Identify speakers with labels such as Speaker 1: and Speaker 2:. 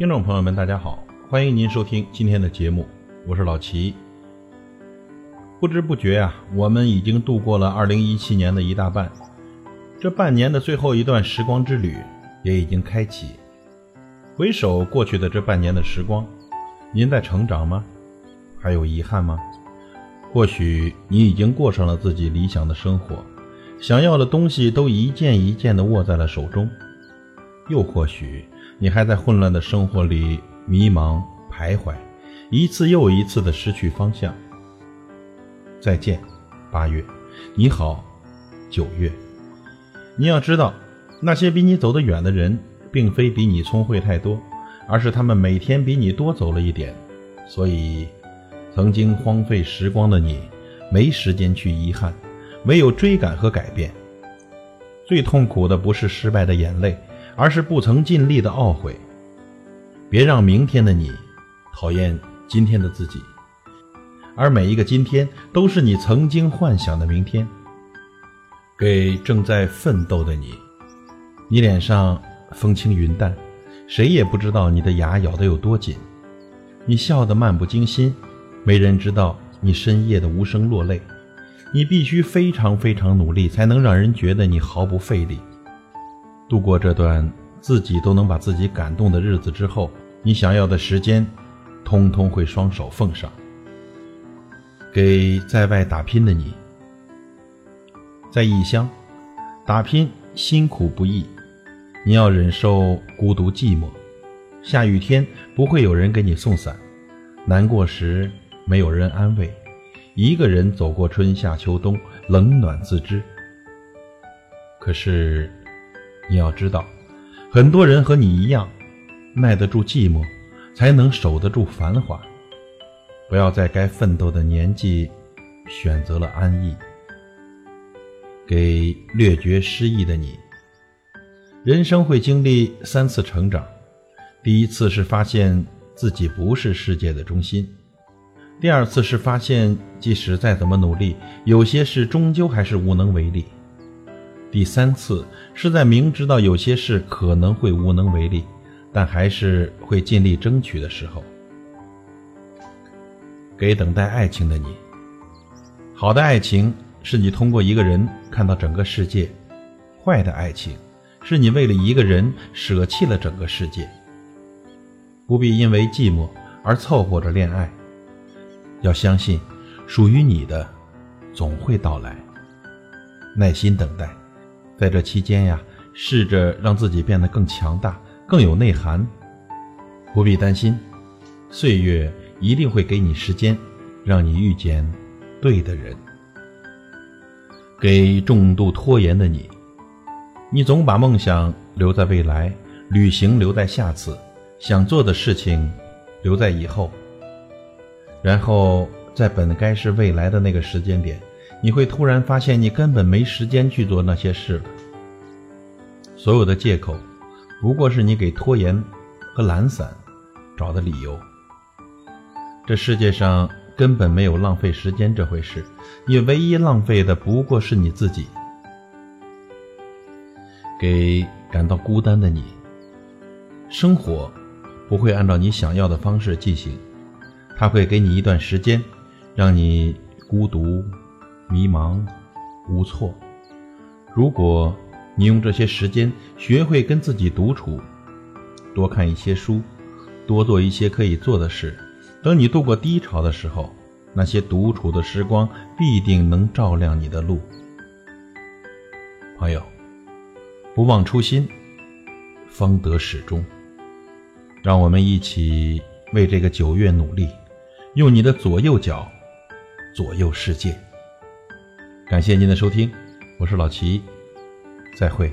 Speaker 1: 听众朋友们，大家好，欢迎您收听今天的节目，我是老齐。不知不觉啊，我们已经度过了二零一七年的一大半，这半年的最后一段时光之旅也已经开启。回首过去的这半年的时光，您在成长吗？还有遗憾吗？或许你已经过上了自己理想的生活，想要的东西都一件一件的握在了手中，又或许。你还在混乱的生活里迷茫徘徊，一次又一次的失去方向。再见，八月；你好，九月。你要知道，那些比你走得远的人，并非比你聪慧太多，而是他们每天比你多走了一点。所以，曾经荒废时光的你，没时间去遗憾，没有追赶和改变。最痛苦的不是失败的眼泪。而是不曾尽力的懊悔。别让明天的你讨厌今天的自己，而每一个今天都是你曾经幻想的明天。给正在奋斗的你，你脸上风轻云淡，谁也不知道你的牙咬得有多紧。你笑得漫不经心，没人知道你深夜的无声落泪。你必须非常非常努力，才能让人觉得你毫不费力。度过这段自己都能把自己感动的日子之后，你想要的时间，通通会双手奉上。给在外打拼的你，在异乡打拼辛苦不易，你要忍受孤独寂寞。下雨天不会有人给你送伞，难过时没有人安慰，一个人走过春夏秋冬，冷暖自知。可是。你要知道，很多人和你一样，耐得住寂寞，才能守得住繁华。不要在该奋斗的年纪，选择了安逸。给略觉失意的你，人生会经历三次成长：第一次是发现自己不是世界的中心；第二次是发现，即使再怎么努力，有些事终究还是无能为力。第三次是在明知道有些事可能会无能为力，但还是会尽力争取的时候，给等待爱情的你。好的爱情是你通过一个人看到整个世界，坏的爱情是你为了一个人舍弃了整个世界。不必因为寂寞而凑合着恋爱，要相信属于你的总会到来，耐心等待。在这期间呀，试着让自己变得更强大、更有内涵。不必担心，岁月一定会给你时间，让你遇见对的人。给重度拖延的你，你总把梦想留在未来，旅行留在下次，想做的事情留在以后。然后在本该是未来的那个时间点。你会突然发现，你根本没时间去做那些事了。所有的借口，不过是你给拖延和懒散找的理由。这世界上根本没有浪费时间这回事，你唯一浪费的不过是你自己。给感到孤单的你，生活不会按照你想要的方式进行，它会给你一段时间，让你孤独。迷茫、无措。如果你用这些时间学会跟自己独处，多看一些书，多做一些可以做的事，等你度过低潮的时候，那些独处的时光必定能照亮你的路。朋友，不忘初心，方得始终。让我们一起为这个九月努力，用你的左右脚左右世界。感谢您的收听，我是老齐，再会。